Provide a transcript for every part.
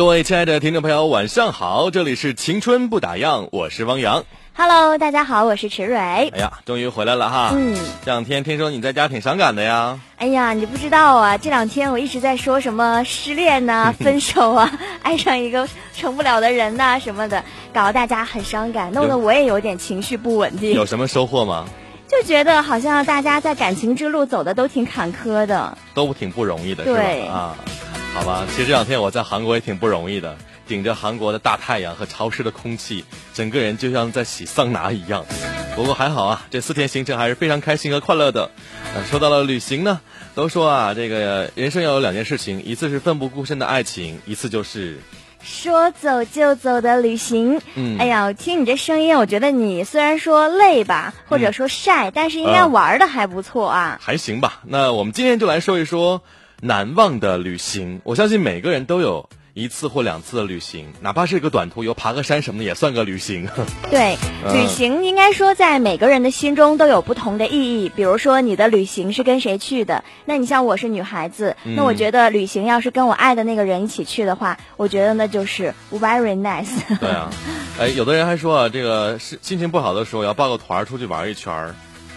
各位亲爱的听众朋友，晚上好！这里是青春不打烊，我是汪洋。Hello，大家好，我是池蕊。哎呀，终于回来了哈！嗯，这两天听说你在家挺伤感的呀？哎呀，你不知道啊，这两天我一直在说什么失恋呐、分手啊，爱上一个成不了的人呐、什么的，搞得大家很伤感，弄得我也有点情绪不稳定有，什么收获吗？就觉得好像大家在感情之路走的都挺坎坷的。都挺不容易的，对是吧？啊，好吧。其实这两天我在韩国也挺不容易的，顶着韩国的大太阳和潮湿的空气，整个人就像在洗桑拿一样。不过还好啊，这四天行程还是非常开心和快乐的。呃，说到了旅行呢，都说啊，这个人生要有两件事情，一次是奋不顾身的爱情，一次就是说走就走的旅行，嗯哎呀，我听你这声音，我觉得你虽然说累吧，或者说晒，但是应该嗯玩的还不错啊。还行吧。那我们今天就来说一说难忘的旅行。我相信每个人都有一次或两次的旅行，哪怕是一个短途游，爬个山什么的，也算个旅行。对，嗯旅行应该说在每个人的心中都有不同的意义。比如说你的旅行是跟谁去的？那你像我是女孩子，嗯那我觉得旅行要是跟我爱的那个人一起去的话，我觉得那就是 very nice。对啊，哎，有的人还说啊，这个是心情不好的时候要报个团儿出去玩一圈儿，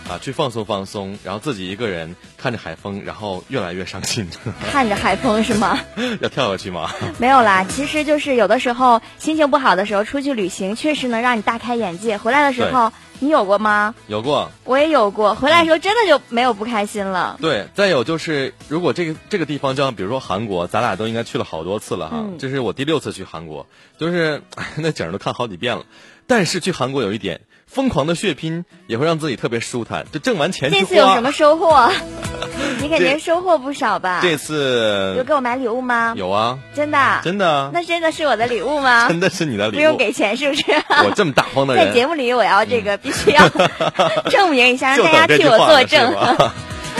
啊，去放松放松，然后自己一个人看着海风，然后越来越伤心，看着海风是吗？要跳下去吗？没有啦，其实就是有的时候心情不好的时候出去旅行，确实能让你大开眼界。回来的时候，你有过吗？有过。我也有过，回来的时候真的就没有不开心了。对，再有就是，如果这个这个地方，就像比如说韩国，咱俩都应该去了好多次了哈。嗯这是我第六次去韩国，就是那景儿都看好几遍了。但是去韩国有一点，疯狂的血拼也会让自己特别舒坦。就挣完钱这次有什么收获？你肯定收获不少吧？这次有给我买礼物吗？有啊，真的？真的啊，那真的是我的礼物吗？真的是你的礼物。不用给钱是不是？我这么大方的人 在，节目里，我要这个必须要证明一下，让大家替我作证。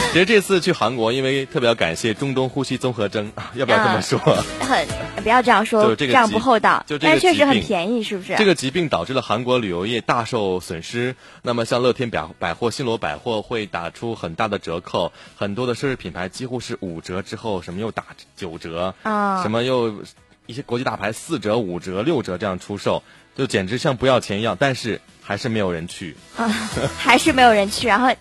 吧？其实这次去韩国，因为特别要感谢中东呼吸综合征，要不要这么说？很不要这样说，就这个样不厚道。就这个但确实很便宜，是不是？这个疾病导致了韩国旅游业大受损失。那么像乐天百百货、新罗百货会打出很大的折扣，很多的奢侈品牌几乎是五折之后，什么又打九折，啊什么又一些国际大牌四折、五折、六折这样出售，就简直像不要钱一样。但是还是没有人去，啊，还是没有人去。然后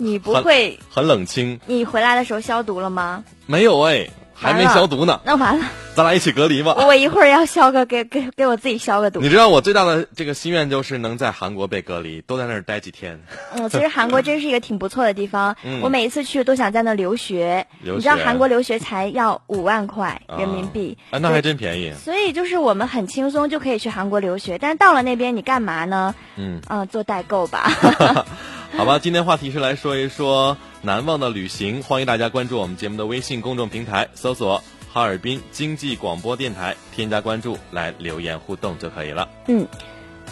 你不会，很冷清。你回来的时候消毒了吗？没有哎，还没消毒呢，那完了，咱俩一起隔离吧。我一会儿要消个给给给我自己消个毒你。知道我最大的这个心愿就是能在韩国被隔离，都在那儿待几天。嗯，其实韩国真是一个挺不错的地方。嗯我每一次去都想在那留学。留你知道韩国留学才要五万块人民币，啊，那还真便宜。所以就是我们很轻松就可以去韩国留学。但是到了那边你干嘛呢？嗯，嗯、做代购吧。好吧，今天话题是来说一说难忘的旅行，欢迎大家关注我们节目的微信公众平台，搜索“哈尔滨经济广播电台”，添加关注来留言互动就可以了。嗯，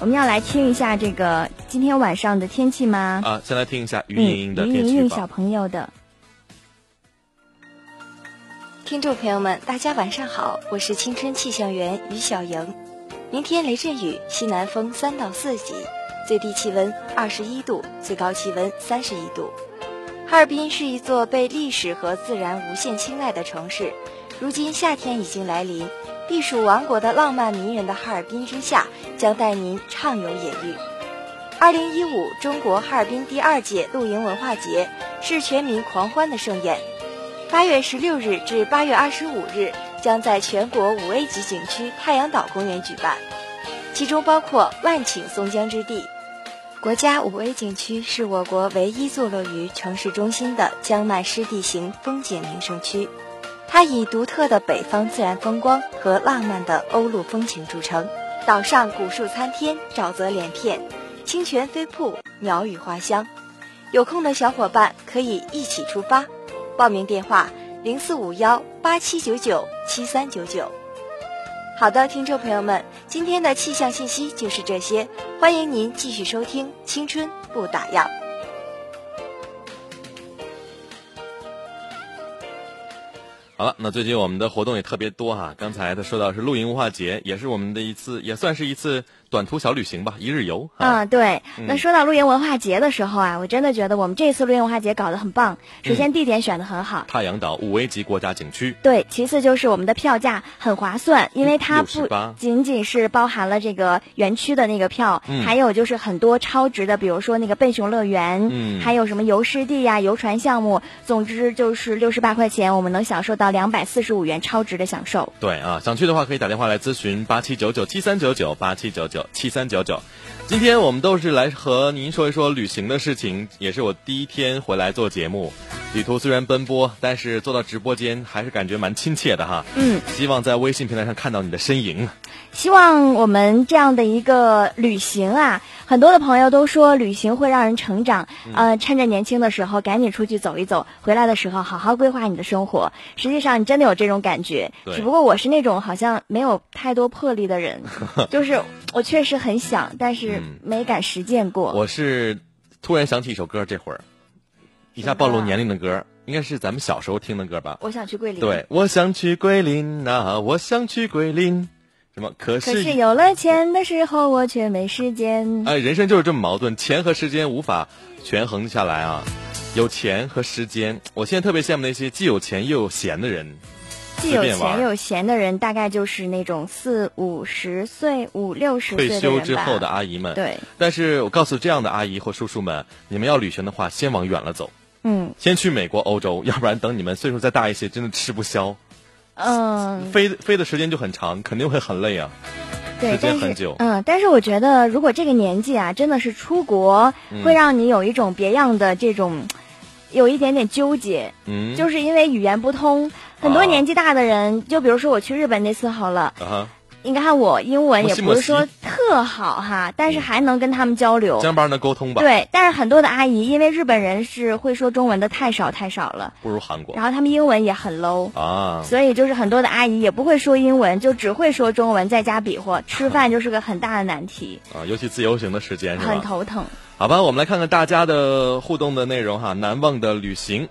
我们要来听一下这个今天晚上的天气吗？啊，先来听一下于嗯，莹莹的于天气预报莹莹小。朋友的。听众朋友们，大家晚上好，我是青春气象员于小莹。明天雷阵雨，西南风三到四级，最低气温二十一度，最高气温三十一度。哈尔滨是一座被历史和自然无限青睐的城市，如今夏天已经来临，避暑王国的浪漫迷人的哈尔滨之夏，将带您畅游野域。二零一五中国哈尔滨第二届露营文化节是全民狂欢的盛宴，八月十六日至八月二十五日将在全国五 A 级景区太阳岛公园举办，其中包括万顷松江之地。国家五 A 景区是我国唯一坐落于城市中心的江漫湿地形风景名胜区。它以独特的北方自然风光和浪漫的欧陆风情著称，岛上古树参天，沼泽连片，清泉飞瀑，鸟语花香。有空的小伙伴可以一起出发，报名电话零四五幺八七九九七三九九。好的，听众朋友们，今天的气象信息就是这些，欢迎您继续收听《青春不打烊》。好了，那最近我们的活动也特别多哈。刚才他说到是露营文化节，也是我们的一次，也算是一次。短途小旅行吧，一日游。嗯，对。那说到露营文化节的时候啊，我真的觉得我们这次露营文化节搞得很棒。首先地点选的很好，太阳岛五 A 级国家景区。对，其次就是我们的票价很划算，因为它不仅仅是包含了这个园区的那个票，还有就是很多超值的，比如说那个笨熊乐园，嗯，还有什么游湿地呀、游船项目。总之就是六十八块钱，我们能享受到两百四十五元超值的享受。对啊，想去的话可以打电话来咨询八七九九七三九九八七九九。七三九九，今天我们都是来和您说一说旅行的事情，也是我第一天回来做节目。旅途虽然奔波，但是坐到直播间还是感觉蛮亲切的哈。嗯，希望在微信平台上看到你的身影。希望我们这样的一个旅行啊，很多的朋友都说旅行会让人成长。呃，趁着年轻的时候赶紧出去走一走，回来的时候好好规划你的生活。实际上，你真的有这种感觉。只不过我是那种好像没有太多魄力的人，就是我确实很想，但是没敢实践过。我是突然想起一首歌，这会儿一下暴露年龄的歌，应该是咱们小时候听的歌吧？我想去桂林。对，我想去桂林呐，我想去桂林。什么？可是可是有了钱的时候，我却没时间。哎，人生就是这么矛盾，钱和时间无法权衡下来啊！有钱和时间，我现在特别羡慕那些既有钱又有闲的人。既有钱又有闲的人，大概就是那种四五十岁、五六十岁退休之后的阿姨们。对。但是我告诉这样的阿姨或叔叔们，你们要旅行的话，先往远了走。嗯。先去美国、欧洲，要不然等你们岁数再大一些，真的吃不消。嗯，飞飞的时间就很长，肯定会很累啊。对，时间很久。嗯，但是我觉得，如果这个年纪啊，真的是出国，会让你有一种别样的这种，有一点点纠结。嗯，就是因为语言不通，很多年纪大的人，就比如说我去日本那次好了。你看我英文也不是说特好哈，但是还能跟他们交流，江班能沟通吧？对，但是很多的阿姨，因为日本人是会说中文的太少太少了，不如韩国。然后他们英文也很 low 啊，所以就是很多的阿姨也不会说英文，就只会说中文，在家比划吃饭就是个很大的难题 啊，尤其自由行的时间是吧？很头疼。好吧，我们来看看大家的互动的内容哈，难忘的旅行。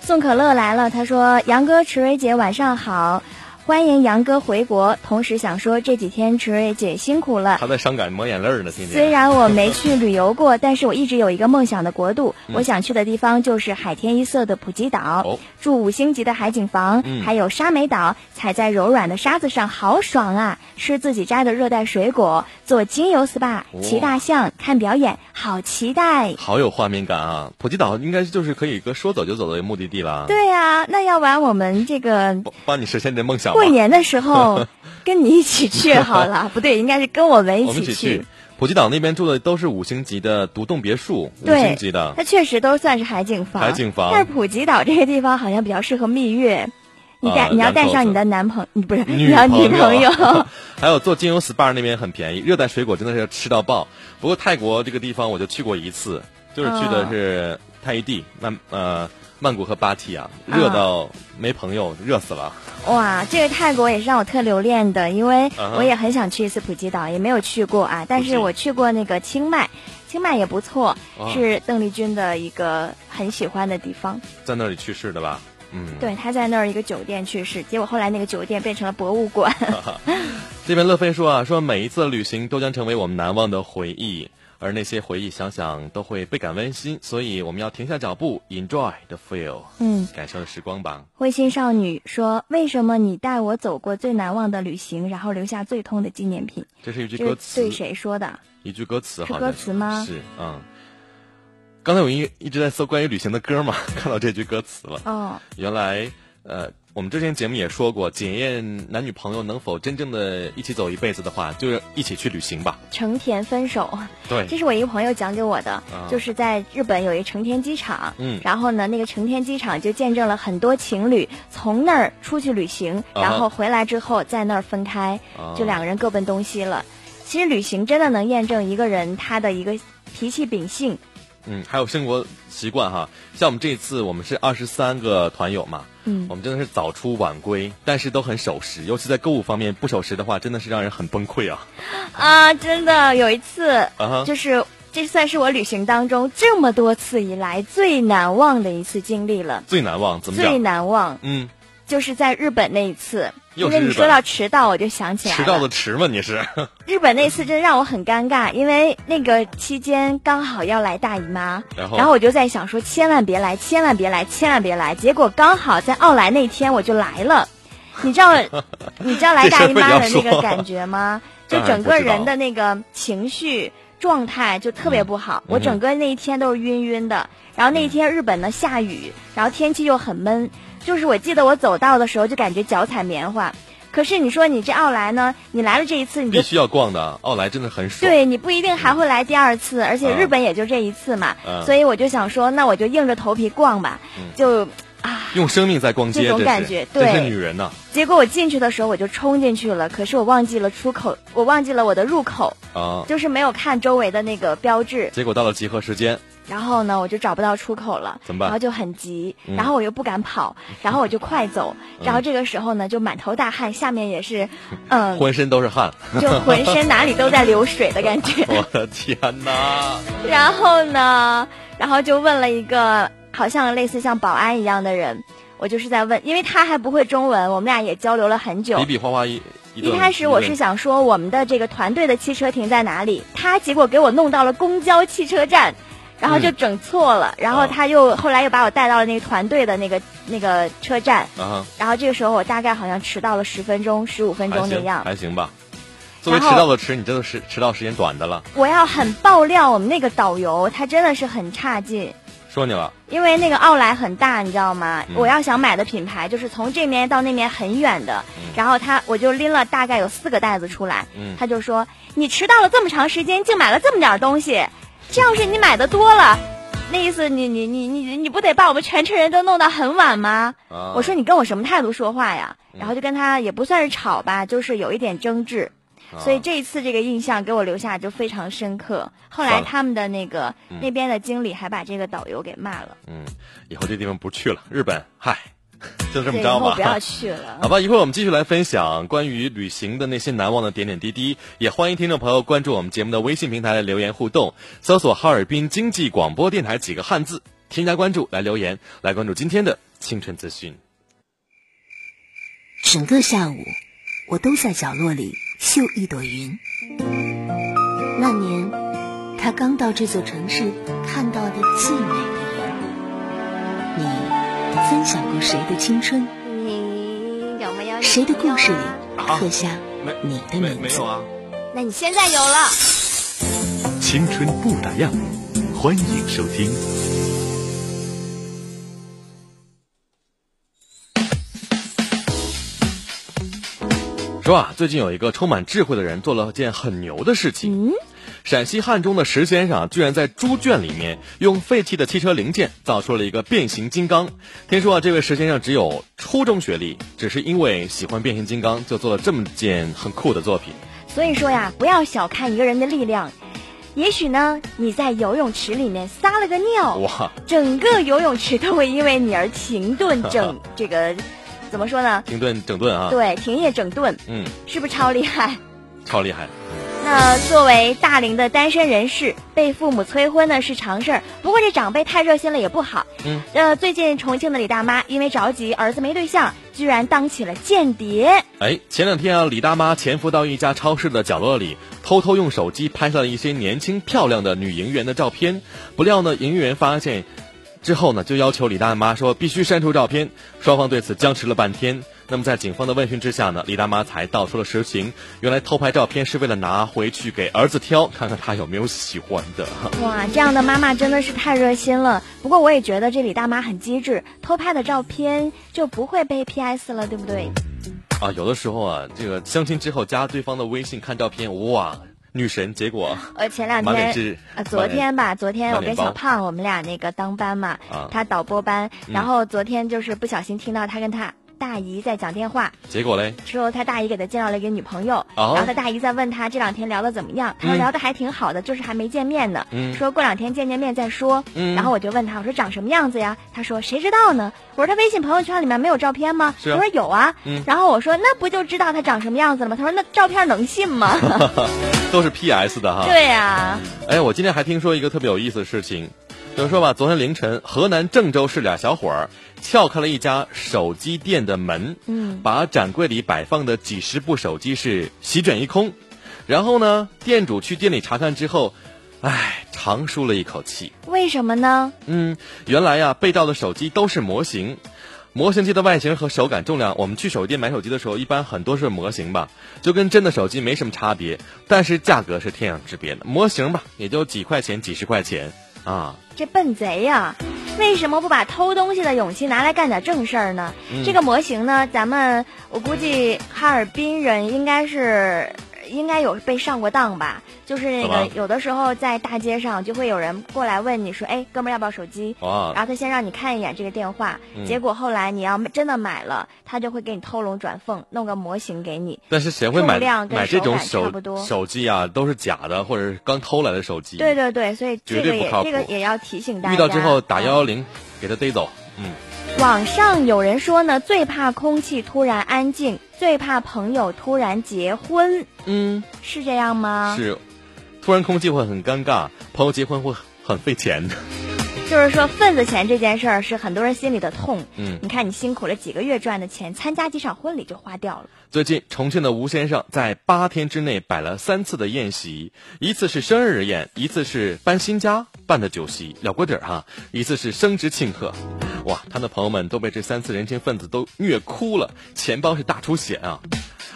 宋可乐来了，他说：“杨哥，池蕊姐，晚上好。”欢迎杨哥回国，同时想说这几天池蕊姐辛苦了。他在伤感抹眼泪呢，今天。虽然我没去旅游过，但是我一直有一个梦想的国度，我想去的地方就是海天一色的普吉岛，住五星级的海景房，还有沙美岛，踩在柔软的沙子上好爽啊！吃自己摘的热带水果，做精油 SPA，骑大象，看表演，好期待！好有画面感啊！普吉岛应该就是可以个说走就走的目的地了。对呀，那要不然我们这个帮你实现你的梦想。过年的时候跟你一起去好了，不对，应该是跟我们一起去。普吉岛那边住的都是五星级的独栋别墅，五星级的。它确实都算是海景房，海景房。但是普吉岛这个地方好像比较适合蜜月，你带你要带上你的男朋 友，不是你要女朋友。还有做精油 SPA 那边很便宜，热带水果真的是要吃到爆。不过泰国这个地方我就去过一次，就是去的是泰伊地那呃曼谷和芭提雅，热到没朋友，热死了。哇，这个泰国也是让我特留恋的，因为我也很想去一次普吉岛，也没有去过啊。但是我去过那个清迈，清迈也不错，是邓丽君的一个很喜欢的地方。在那里去世的吧？嗯，对，他在那儿一个酒店去世，结果后来那个酒店变成了博物馆。这边乐飞说啊，说每一次旅行都将成为我们难忘的回忆。而那些回忆想想都会倍感温馨，所以我们要停下脚步，enjoy the feel，嗯，感受时光吧。灰心少女说：“为什么你带我走过最难忘的旅行，然后留下最痛的纪念品？”这是一句歌词，对谁说的？一句歌词，是好像歌词吗是，嗯。刚才我一一直在搜关于旅行的歌嘛，看到这句歌词了。哦，原来，呃，我们之前节目也说过，检验男女朋友能否真正的一起走一辈子的话，就是一起去旅行吧。成田分手，对这是我一个朋友讲给我的，啊就是在日本有一成田机场，嗯然后呢，那个成田机场就见证了很多情侣从那儿出去旅行，啊然后回来之后在那儿分开，啊就两个人各奔东西了。其实旅行真的能验证一个人他的一个脾气秉性，嗯，还有生活习惯哈，像我们这一次我们是二十三个团友嘛，嗯我们真的是早出晚归，但是都很守时，尤其在购物方面不守时的话，真的是让人很崩溃啊。啊，真的有一次，啊哈就是这算是我旅行当中这么多次以来最难忘的一次经历了，最难忘怎么最？难忘嗯，就是在日本那一次。因为你说到迟到，我就想起来了。迟到的迟吗，你是？日本那次真让我很尴尬，因为那个期间刚好要来大姨妈，然后然后我就在想说，千万别来，千万别来，千万别来。结果刚好在奥莱那天我就来了，你知道，你知道来大姨妈的那个感觉吗？就整个人的那个情绪状态就特别不好，嗯我整个那一天都是晕晕的。然后那一天日本呢下雨，然后天气又很闷，就是我记得我走道的时候就感觉脚踩棉花。可是你说你这奥莱呢，你来了这一次你就必须要逛的，奥莱真的很爽。对你不一定还会来第二次，而且日本也就这一次嘛，嗯。所以我就想说，那我就硬着头皮逛吧，就啊，用生命在逛街，这种感觉真是对。女人呐。结果我进去的时候我就冲进去了，可是我忘记了出口，我忘记了我的入口，啊！就是没有看周围的那个标志，结果到了集合时间，然后呢我就找不到出口了，怎么办然后就很急，嗯然后我又不敢跑，然后我就快走，然后这个时候呢就满头大汗，下面也是，嗯，浑身都是汗，就浑身哪里都在流水的感觉。我的天哪！然后呢，然后就问了一个好像类似像保安一样的人，我就是在问，因为他还不会中文，我们俩也交流了很久比。比划划一一开始我是想说我们的这个团队的汽车停在哪里，他结果给我弄到了公交汽车站，然后就整错了，然后他又后来又把我带到了那个团队的那个那个车站，啊，然后这个时候我大概好像迟到了十分钟、十五分钟那样。还行吧。作为迟到的迟，你真的是迟到时间短的了。我要很爆料我们那个导游，他真的是很差劲。说你了，因为那个奥莱很大，你知道吗？嗯。我要想买的品牌就是从这面到那面很远的，然后他我就拎了大概有四个袋子出来，嗯。他就说你迟到了这么长时间，竟买了这么点儿东西，这要是你买的多了，那意思你你你你你不得把我们全车人都弄到很晚吗？啊我说你跟我什么态度说话呀？嗯然后就跟他也不算是吵吧，就是有一点争执。啊所以这一次这个印象给我留下就非常深刻。后来他们的那个、那边的经理还把这个导游给骂了。嗯，以后这地方不去了，日本，嗨，就这么着吧。不要去了。好吧，一会儿我们继续来分享关于旅行的那些难忘的点点滴滴，也欢迎听众朋友关注我们节目的微信平台来留言互动，搜索哈尔滨经济广播电台几个汉字，添加关注来留言，来关注今天的清晨资讯。整个下午，我都在角落里绣一朵云。那年，他刚到这座城市看到的最美分享过谁的青春？你有没有谁的故事里啊刻下你的名字？啊？那你现在有了。青春不打烊，欢迎收听。说啊，最近有一个充满智慧的人做了件很牛的事情。嗯，陕西汉中的石先生啊居然在猪圈里面用废弃的汽车零件造出了一个变形金刚。听说啊，这位石先生只有初中学历，只是因为喜欢变形金刚，就做了这么件很酷的作品。所以说呀，不要小看一个人的力量。也许呢，你在游泳池里面撒了个尿，哇，整个游泳池都会因为你而停顿整 这个，怎么说呢？停顿整顿啊，对，停业整顿，嗯，是不是超厉害？超厉害。那作为大龄的单身人士，被父母催婚呢是常事儿。不过这长辈太热心了也不好。嗯。呃，最近重庆的李大妈因为着急儿子没对象，居然当起了间谍。哎，前两天啊，李大妈潜伏到一家超市的角落里，偷偷用手机拍下了一些年轻漂亮的女营业员的照片。不料呢，营业员发现之后呢，就要求李大妈说必须删除照片。双方对此僵持了半天。那么在警方的问询之下呢，李大妈才道出了实情。原来偷拍照片是为了拿回去给儿子挑，看看他有没有喜欢的。哇，这样的妈妈真的是太热心了。不过我也觉得这李大妈很机智，偷拍的照片就不会被 PS 了，对不对？啊，有的时候啊，这个相亲之后加对方的微信看照片，哇，女神！结果呃，前两天啊，昨天吧，昨天我跟小胖我们俩那个当班嘛，他导播班，然后昨天就是不小心听到他跟他。大姨在讲电话，结果嘞？之后他大姨给他介绍了一个女朋友，然后他大姨在问他这两天聊的怎么样，他说聊的还挺好的，就是还没见面呢，说过两天见见面再说。然后我就问他，我说长什么样子呀？他说谁知道呢？我说他微信朋友圈里面没有照片吗？他说有啊。然后我说那不就知道他长什么样子了吗？他说那照片能信吗？都是 PS 的哈。对呀。哎，我今天还听说一个特别有意思的事情。就说吧，昨天凌晨，河南郑州市俩小伙儿撬开了一家手机店的门，嗯，把展柜里摆放的几十部手机是席卷一空，然后呢，店主去店里查看之后，唉，长舒了一口气。为什么呢？嗯，原来呀，被盗的手机都是模型，模型机的外形和手感、重量，我们去手机店买手机的时候，一般很多是模型吧，就跟真的手机没什么差别，但是价格是天壤之别的。模型吧，也就几块钱、几十块钱。啊，这笨贼呀！为什么不把偷东西的勇气拿来干点正事儿呢？这个模型呢，咱们我估计哈尔滨人应该是。应该有被上过当吧？就是那个有的时候在大街上就会有人过来问你说：“哎，哥们儿要不要手机？”然后他先让你看一眼这个电话，结果后来你要真的买了，他就会给你偷龙转凤，弄个模型给你。但是谁会买买这种手手机啊？都是假的，或者是刚偷来的手机。对对对，所以这个也这个也要提醒大家。遇到之后打幺幺零，给他逮走。嗯。网上有人说呢，最怕空气突然安静，最怕朋友突然结婚。嗯，是这样吗？是，突然空气会很尴尬，朋友结婚会很费钱的。就是说，份子钱这件事儿是很多人心里的痛。嗯，你看，你辛苦了几个月赚的钱，参加几场婚礼就花掉了。最近，重庆的吴先生在八天之内摆了三次的宴席，一次是生日宴，一次是搬新家办的酒席了锅底儿哈，一次是升职庆贺。哇，他的朋友们都被这三次人情份子都虐哭了，钱包是大出血啊！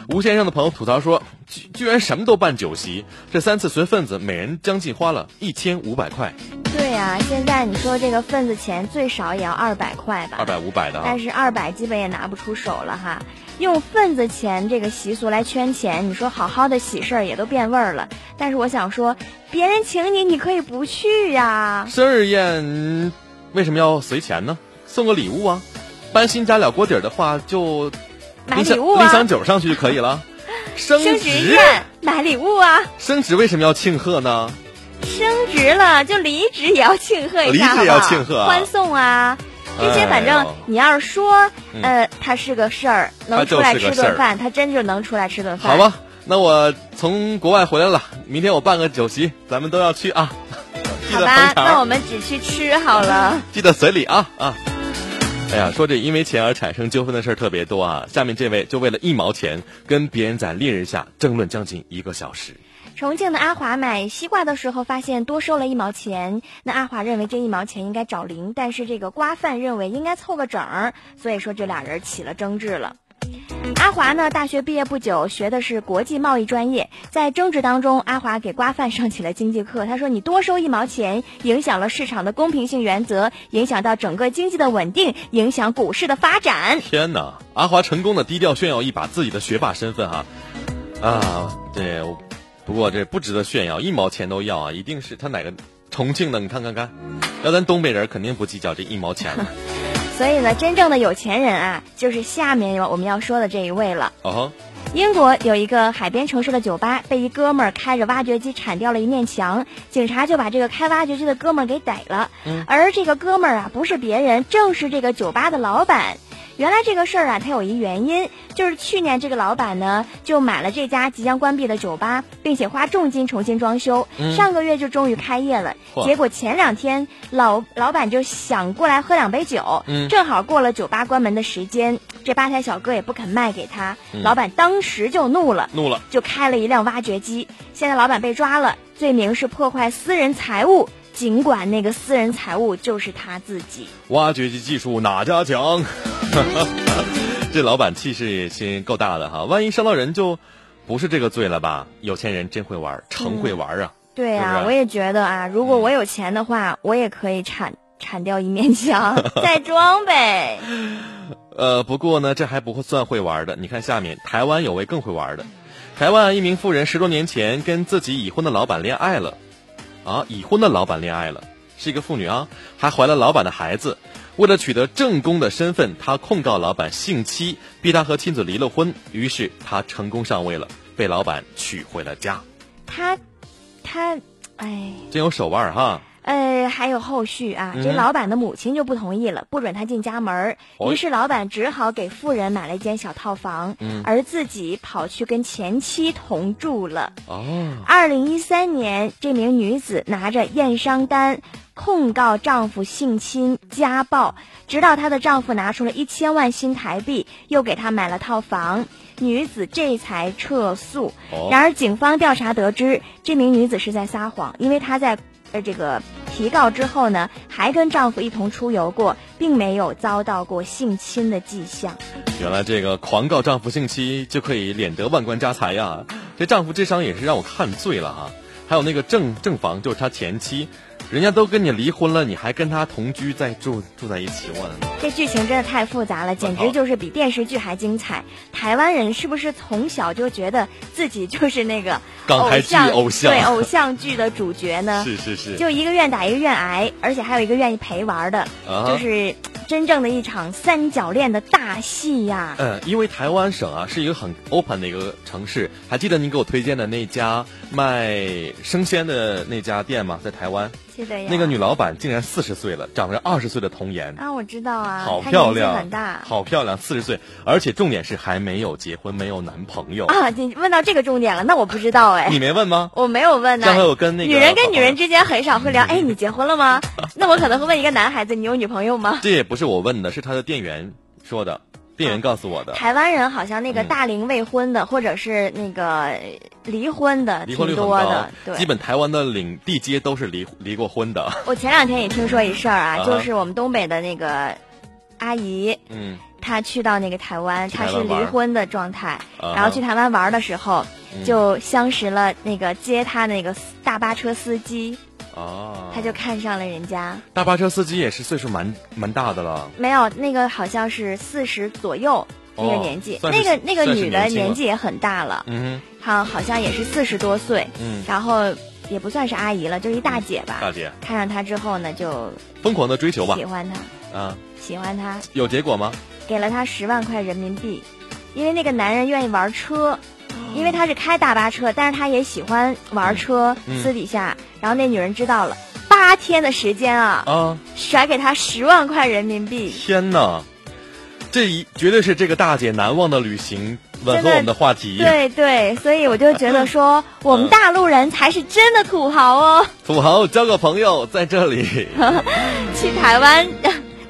吴先生的朋友吐槽说，居居然什么都办酒席，这三次随份子每人将近花了一千五百块。对呀，现在你说这个份子钱最少也要二百块吧？二百五百的，但是二百基本也拿不出手了哈。用份子钱这个习俗来圈钱，你说好好的喜事儿也都变味儿了。但是我想说，别人请你，你可以不去呀。生日宴为什么要随钱呢？送个礼物啊，搬新家了锅底儿的话就买礼物啊，拎箱酒上去就可以了。升职宴买礼物啊，升职为什么要庆贺呢？升职了就离职也要庆贺一下，离职也要庆贺，欢送啊。这些反正你要是说，呃，他是个事儿，能出来吃顿饭，他真就能出来吃顿饭。好吧，那我从国外回来了，明天我办个酒席，咱们都要去啊。好吧，那我们只去吃好了。记得随礼啊啊。哎呀，说这因为钱而产生纠纷的事儿特别多啊！下面这位就为了一毛钱，跟别人在烈日下争论将近一个小时。重庆的阿华买西瓜的时候发现多收了一毛钱，那阿华认为这一毛钱应该找零，但是这个瓜贩认为应该凑个整儿，所以说这俩人起了争执了。阿华呢，大学毕业不久，学的是国际贸易专业。在争执当中，阿华给瓜贩上起了经济课。他说：“你多收一毛钱，影响了市场的公平性原则，影响到整个经济的稳定，影响股市的发展。”天哪！阿华成功的低调炫耀一把自己的学霸身份哈啊！对，不过这不值得炫耀，一毛钱都要啊！一定是他哪个重庆的？你看看看，要咱东北人肯定不计较这一毛钱了。所以呢，真正的有钱人啊，就是下面我们要说的这一位了。哦，英国有一个海边城市的酒吧，被一哥们儿开着挖掘机铲掉了一面墙，警察就把这个开挖掘机的哥们儿给逮了。嗯，而这个哥们儿啊，不是别人，正是这个酒吧的老板。原来这个事儿啊，它有一原因，就是去年这个老板呢就买了这家即将关闭的酒吧，并且花重金重新装修，上个月就终于开业了。结果前两天老老板就想过来喝两杯酒，正好过了酒吧关门的时间，这吧台小哥也不肯卖给他，老板当时就怒了，怒了，就开了一辆挖掘机。现在老板被抓了，罪名是破坏私人财物。尽管那个私人财物就是他自己，挖掘机技术哪家强？这老板气势也心够大的哈，万一伤到人就不是这个罪了吧？有钱人真会玩，成会玩啊！对啊，我也觉得啊，如果我有钱的话，我也可以铲铲掉一面墙，再装呗。呃，不过呢，这还不算会玩的。你看下面，台湾有位更会玩的，台湾一名富人十多年前跟自己已婚的老板恋爱了。啊，已婚的老板恋爱了，是一个妇女啊，还怀了老板的孩子。为了取得正宫的身份，她控告老板性妻，逼他和妻子离了婚。于是她成功上位了，被老板娶回了家。他，他，哎，真有手腕哈。呃，还有后续啊，这老板的母亲就不同意了，不准他进家门于是老板只好给富人买了一间小套房，而自己跑去跟前妻同住了。哦，二零一三年，这名女子拿着验伤单控告丈夫性侵家暴，直到她的丈夫拿出了一千万新台币，又给她买了套房，女子这才撤诉。然而，警方调查得知，这名女子是在撒谎，因为她在。呃，这个提告之后呢，还跟丈夫一同出游过，并没有遭到过性侵的迹象。原来这个狂告丈夫性侵就可以敛得万贯家财呀！这丈夫智商也是让我看醉了哈。还有那个正正房，就是他前妻。人家都跟你离婚了，你还跟他同居，在住住在一起，我这剧情真的太复杂了，简直就是比电视剧还精彩。台湾人是不是从小就觉得自己就是那个偶像偶像对偶像剧的主角呢？是是是，就一个愿打一个愿挨，而且还有一个愿意陪玩的，就是。真正的一场三角恋的大戏呀！嗯，因为台湾省啊是一个很 open 的一个城市，还记得您给我推荐的那家卖生鲜的那家店吗？在台湾。那个女老板竟然四十岁了，长着二十岁的童颜啊！我知道啊，好漂亮，很大，好漂亮，四十岁，而且重点是还没有结婚，没有男朋友啊！你问到这个重点了，那我不知道哎，你没问吗？我没有问呢。上回我跟那个女人跟女人之间很少会聊，哎，你结婚了吗？那我可能会问一个男孩子，你有女朋友吗？这也不。是我问的，是他的店员说的，店员告诉我的。台湾人好像那个大龄未婚的，或者是那个离婚的挺多的，对，基本台湾的领地街都是离离过婚的。我前两天也听说一事儿啊，就是我们东北的那个阿姨，嗯，她去到那个台湾，她是离婚的状态，然后去台湾玩的时候，就相识了那个接她那个大巴车司机。哦，他就看上了人家。大巴车司机也是岁数蛮蛮大的了。没有，那个好像是四十左右那个年纪。那个那个女的年纪也很大了。嗯。好，好像也是四十多岁。嗯。然后也不算是阿姨了，就是一大姐吧。大姐。看上他之后呢，就疯狂的追求吧。喜欢他。啊。喜欢他。有结果吗？给了他十万块人民币，因为那个男人愿意玩车。因为他是开大巴车，但是他也喜欢玩车。私底下，然后那女人知道了，八天的时间啊，啊，甩给他十万块人民币。天哪，这一绝对是这个大姐难忘的旅行，吻合我们的话题。对对，所以我就觉得说，我们大陆人才是真的土豪哦。土豪交个朋友在这里，去台湾。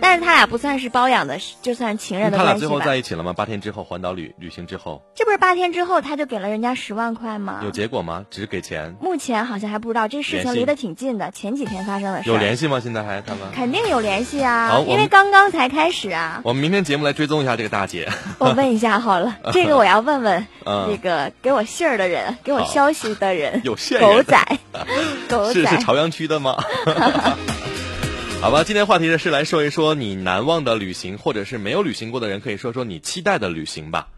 但是他俩不算是包养的，就算情人的关系他俩最后在一起了吗？八天之后环岛旅旅行之后，这不是八天之后他就给了人家十万块吗？有结果吗？只是给钱？目前好像还不知道，这事情离得挺近的，前几天发生的事。有联系吗？现在还他们？肯定有联系啊，因为刚刚才开始啊。我们明天节目来追踪一下这个大姐。我问一下好了，这个我要问问那个给我信儿的人，给我消息的人。有线狗仔，狗仔是是朝阳区的吗？好吧，今天话题呢是来说一说你难忘的旅行，或者是没有旅行过的人可以说说你期待的旅行吧。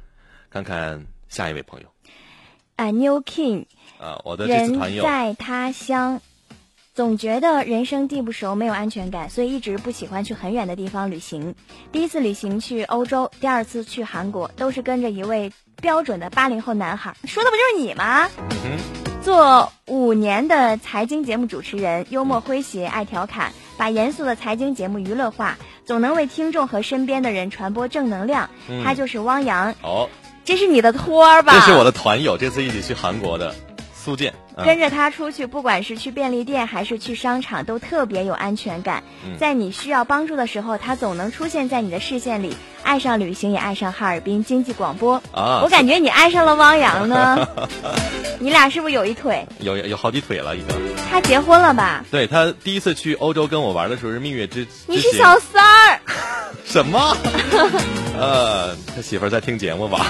看看下一位朋友。啊，New King。啊，我的这次朋友。人在他乡，总觉得人生地不熟，没有安全感，所以一直不喜欢去很远的地方旅行。第一次旅行去欧洲，第二次去韩国，都是跟着一位标准的八零后男孩。说的不就是你吗？嗯做五年的财经节目主持人，幽默诙谐，爱调侃。把严肃的财经节目娱乐化，总能为听众和身边的人传播正能量。他就是汪洋。哦，这是你的托儿吧？这是我的团友，这次一起去韩国的苏建。跟着他出去，不管是去便利店还是去商场，都特别有安全感。在你需要帮助的时候，他总能出现在你的视线里。爱上旅行，也爱上哈尔滨经济广播啊！我感觉你爱上了汪洋呢。你俩是不是有一腿？有有好几腿了，已经。他结婚了吧？对他第一次去欧洲跟我玩的时候是蜜月之。你是小三儿？什么？呃，他媳妇儿在听节目吧？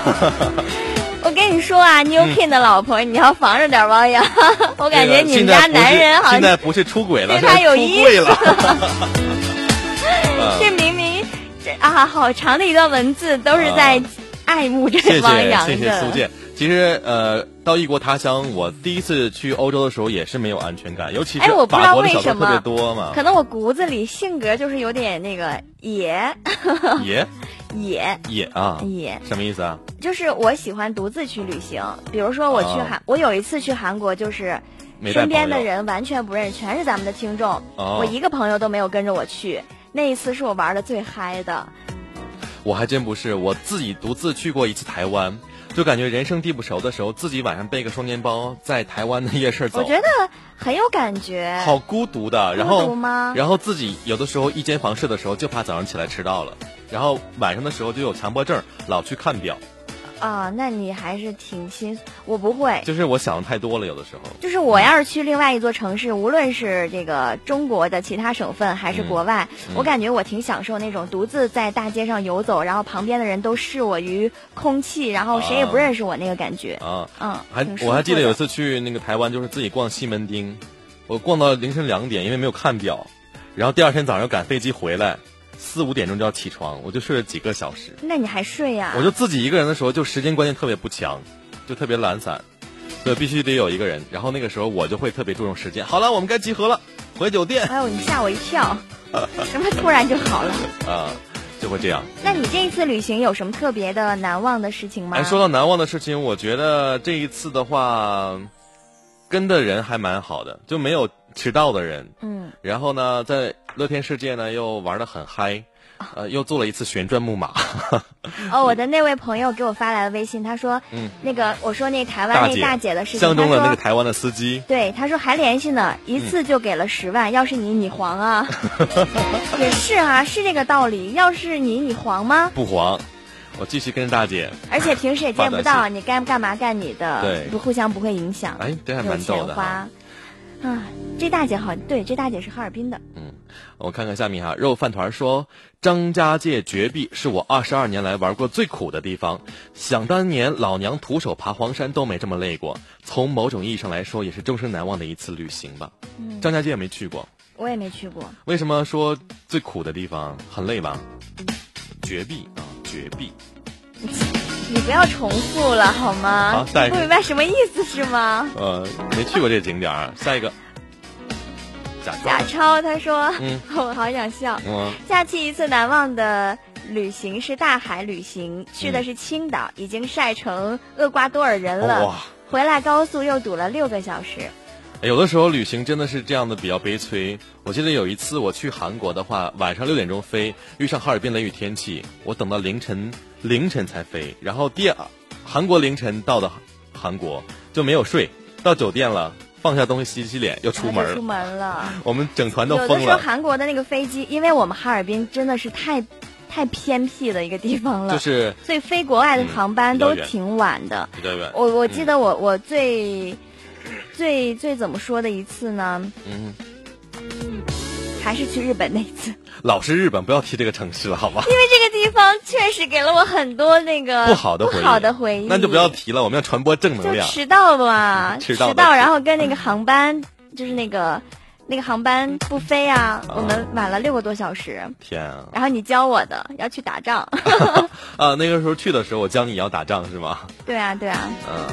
我跟你说啊，New King 的老婆，你要防着点汪洋。我感觉你们家男人好像现在不是出轨了，对他有意思了。这明明这啊，好长的一段文字都是在爱慕这汪洋的。谢谢苏建。其实呃，到异国他乡，我第一次去欧洲的时候也是没有安全感，尤其是法国的小偷特别多嘛。可能我骨子里性格就是有点那个野。野。野野啊野什么意思啊？就是我喜欢独自去旅行，比如说我去韩，我有一次去韩国，就是身边的人完全不认识，全是咱们的听众，我一个朋友都没有跟着我去。那一次是我玩的最嗨的。我还真不是，我自己独自去过一次台湾，就感觉人生地不熟的时候，自己晚上背个双肩包在台湾的夜市走，我觉得很有感觉。好孤独的，然后？然后自己有的时候一间房睡的时候，就怕早上起来迟到了。然后晚上的时候就有强迫症，老去看表。啊，那你还是挺心，我不会。就是我想的太多了，有的时候。就是我要是去另外一座城市，无论是这个中国的其他省份还是国外，我感觉我挺享受那种独自在大街上游走，然后旁边的人都视我于空气，然后谁也不认识我那个感觉。啊，嗯，还我还记得有一次去那个台湾，就是自己逛西门町，我逛到凌晨两点，因为没有看表，然后第二天早上赶飞机回来。四五点钟就要起床，我就睡了几个小时。那你还睡呀？我就自己一个人的时候，就时间观念特别不强，就特别懒散，所以必须得有一个人。然后那个时候我就会特别注重时间。好了，我们该集合了，回酒店。哎呦，你吓我一跳，什么突然就好了？啊，就会这样。那你这一次旅行有什么特别的难忘的事情吗？哎，说到难忘的事情，我觉得这一次的话，跟的人还蛮好的，就没有迟到的人。嗯。然后呢，在乐天世界呢又玩的很嗨，呃，又做了一次旋转木马。哦，我的那位朋友给我发来了微信，他说，嗯，那个我说那台湾那大姐的事情，相中了那个台湾的司机。对，他说还联系呢，一次就给了十万，要是你，你黄啊？也是啊，是这个道理。要是你，你黄吗？不黄，我继续跟着大姐。而且平时也见不到，你该干嘛干你的，对，不互相不会影响。哎，这还蛮逗的。啊，这大姐好，对，这大姐是哈尔滨的。嗯，我看看下面哈，肉饭团说张家界绝壁是我二十二年来玩过最苦的地方。想当年老娘徒手爬黄山都没这么累过，从某种意义上来说，也是终生难忘的一次旅行吧。嗯，张家界也没去过，我也没去过。为什么说最苦的地方很累吧？绝壁啊，绝壁。你不要重复了好吗？不明白什么意思是吗？呃，没去过这个景点儿。下一个，贾贾超他说：“嗯，我好想笑。嗯，假期一次难忘的旅行是大海旅行，去的是青岛，已经晒成厄瓜多尔人了。哇！回来高速又堵了六个小时。有的时候旅行真的是这样的，比较悲催。我记得有一次我去韩国的话，晚上六点钟飞，遇上哈尔滨雷雨天气，我等到凌晨。”凌晨才飞，然后第二，韩国凌晨到的韩国就没有睡，到酒店了，放下东西洗洗脸，又出门了。出门了。我们整团都疯了。有的时候韩国的那个飞机，因为我们哈尔滨真的是太，太偏僻的一个地方了，就是，所以飞国外的航班都挺晚的。比较远。我我记得我我最，最最怎么说的一次呢？嗯。还是去日本那次。老是日本，不要提这个城市了，好吗？因为这个地方确实给了我很多那个不好的不好的回忆。那就不要提了，我们要传播正能量。迟到嘛，迟到，然后跟那个航班，就是那个那个航班不飞啊，我们晚了六个多小时。天啊！然后你教我的要去打仗。啊，那个时候去的时候，我教你要打仗是吗？对啊，对啊。嗯，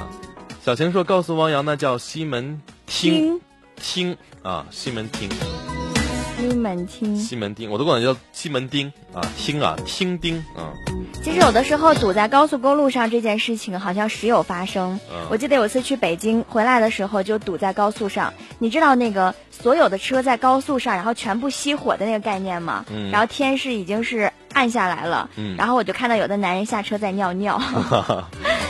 小晴说：“告诉汪洋，那叫西门町，町啊，西门町。”西门町。西门町，我都管它叫西门町啊，听啊，听丁啊。其实有的时候堵在高速公路上这件事情好像时有发生。我记得有一次去北京回来的时候就堵在高速上，你知道那个所有的车在高速上，然后全部熄火的那个概念吗？嗯。然后天是已经是暗下来了。嗯。然后我就看到有的男人下车在尿尿。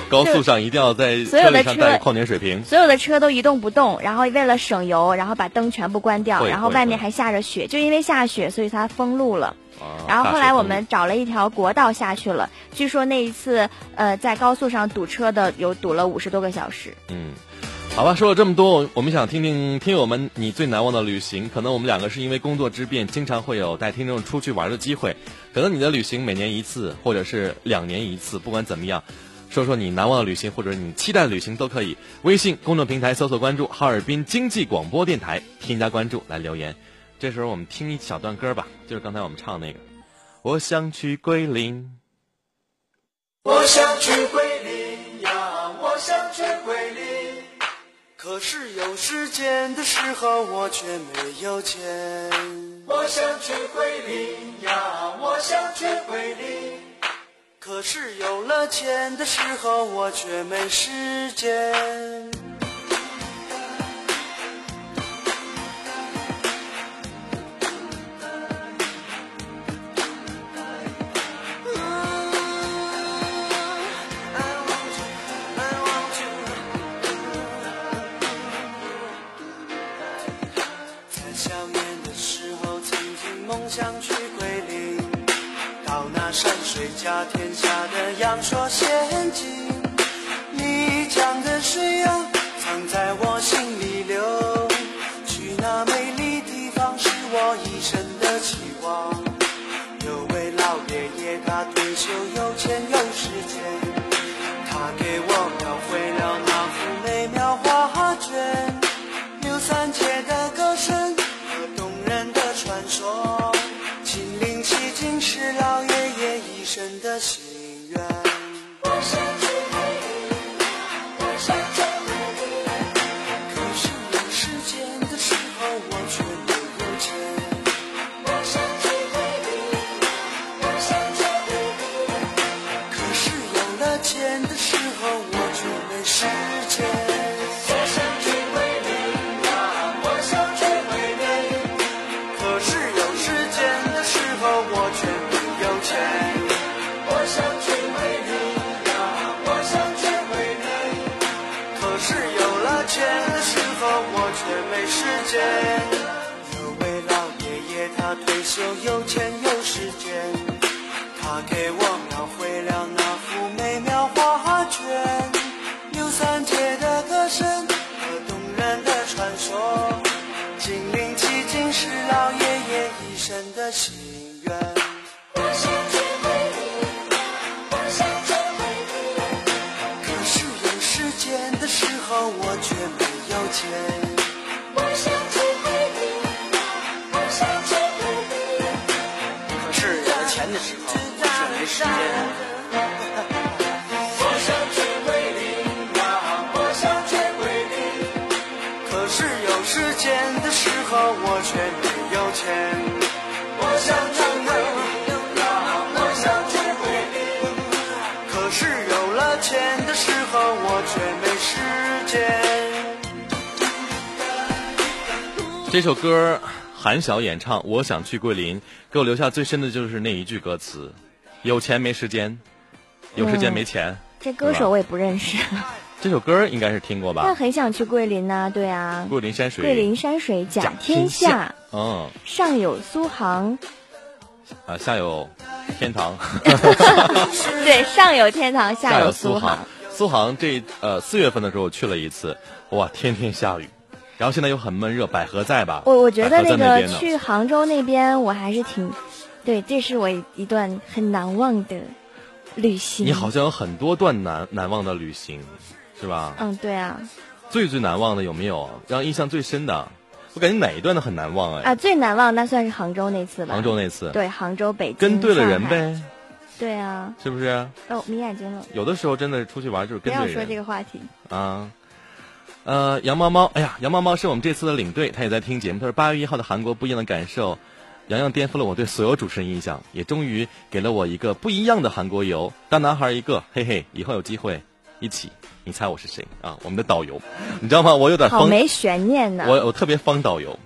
高速上一定要在所有的车矿泉水瓶，所有的车都一动不动，然后为了省油，然后把灯全部关掉，然后外面还下着雪，就因为下雪，所以它封路了。然后后来我们找了一条国道下去了，据说那一次呃在高速上堵车的有堵了五十多个小时。嗯，好吧，说了这么多，我们想听听听友们你最难忘的旅行。可能我们两个是因为工作之便，经常会有带听众出去玩的机会。可能你的旅行每年一次，或者是两年一次，不管怎么样。说说你难忘的旅行，或者你期待的旅行都可以。微信公众平台搜索关注哈尔滨经济广播电台，添加关注来留言。这时候我们听一小段歌吧，就是刚才我们唱那个。我想去桂林，我想去桂林呀，我想去桂林。可是有时间的时候，我却没有钱。我想去桂林呀，我想去桂林。可是有了钱的时候，我却没时间。水甲天。阳朔仙境，歌韩晓演唱《我想去桂林》，给我留下最深的就是那一句歌词。有钱没时间，有时间没钱。这歌手我也不认识。这首歌应该是听过吧？那很想去桂林呐，对啊。桂林山水，桂林山水甲天下。嗯。上有苏杭，啊，下有天堂。对，上有天堂，下有苏杭。苏杭这呃四月份的时候去了一次，哇，天天下雨，然后现在又很闷热。百合在吧？我我觉得那个去杭州那边，我还是挺。对，这是我一段很难忘的旅行。你好像有很多段难难忘的旅行，是吧？嗯，对啊。最最难忘的有没有？让印象最深的，我感觉哪一段都很难忘哎。啊，最难忘那算是杭州那次吧。杭州那次。对，杭州、北京。跟对了人呗。对啊。是不是？哦，眯眼睛了。有的时候真的出去玩就是跟对人。不要说这个话题。啊。呃，杨猫猫，哎呀，杨猫猫是我们这次的领队，他也在听节目。他说八月一号的韩国不一样的感受，洋洋颠覆了我对所有主持人印象，也终于给了我一个不一样的韩国游。大男孩一个，嘿嘿，以后有机会一起。你猜我是谁啊？我们的导游，你知道吗？我有点好没悬念呢。我我特别方导游。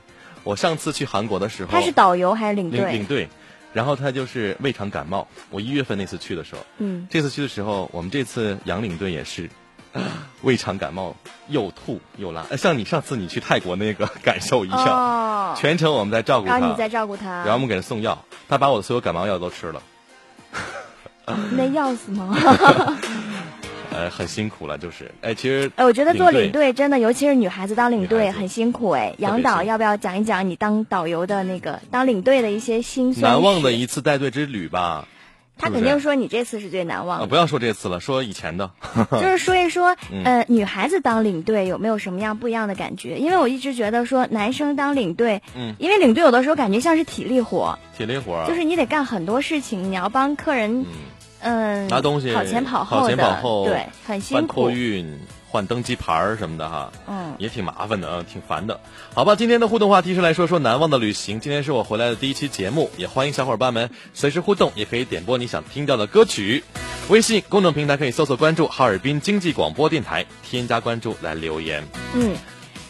我上次去韩国的时候，他是导游还是领队？领队。然后他就是胃肠感冒。我一月份那次去的时候，嗯，这次去的时候，我们这次杨领队也是 胃肠感冒，又吐又拉，像你上次你去泰国那个感受一样。哦，全程我们在照顾他，然后你在照顾他，然后我们给他送药，他把我的所有感冒药都吃了。那要死吗？呃，很辛苦了，就是，哎，其实，哎，我觉得做领队真的，尤其是女孩子当领队很辛苦，哎，杨导要不要讲一讲你当导游的那个当领队的一些辛酸？难忘的一次带队之旅吧。他肯定说你这次是最难忘的。不要说这次了，说以前的。就是说一说，呃，女孩子当领队有没有什么样不一样的感觉？因为我一直觉得说男生当领队，嗯，因为领队有的时候感觉像是体力活，体力活，就是你得干很多事情，你要帮客人。嗯，拿东西跑前跑后的，对，很辛苦。托运、换登机牌儿什么的哈，嗯，也挺麻烦的，嗯，挺烦的。好吧，今天的互动话题是来说说难忘的旅行。今天是我回来的第一期节目，也欢迎小伙伴们随时互动，也可以点播你想听到的歌曲。微信公众平台可以搜索关注哈尔滨经济广播电台，添加关注来留言。嗯，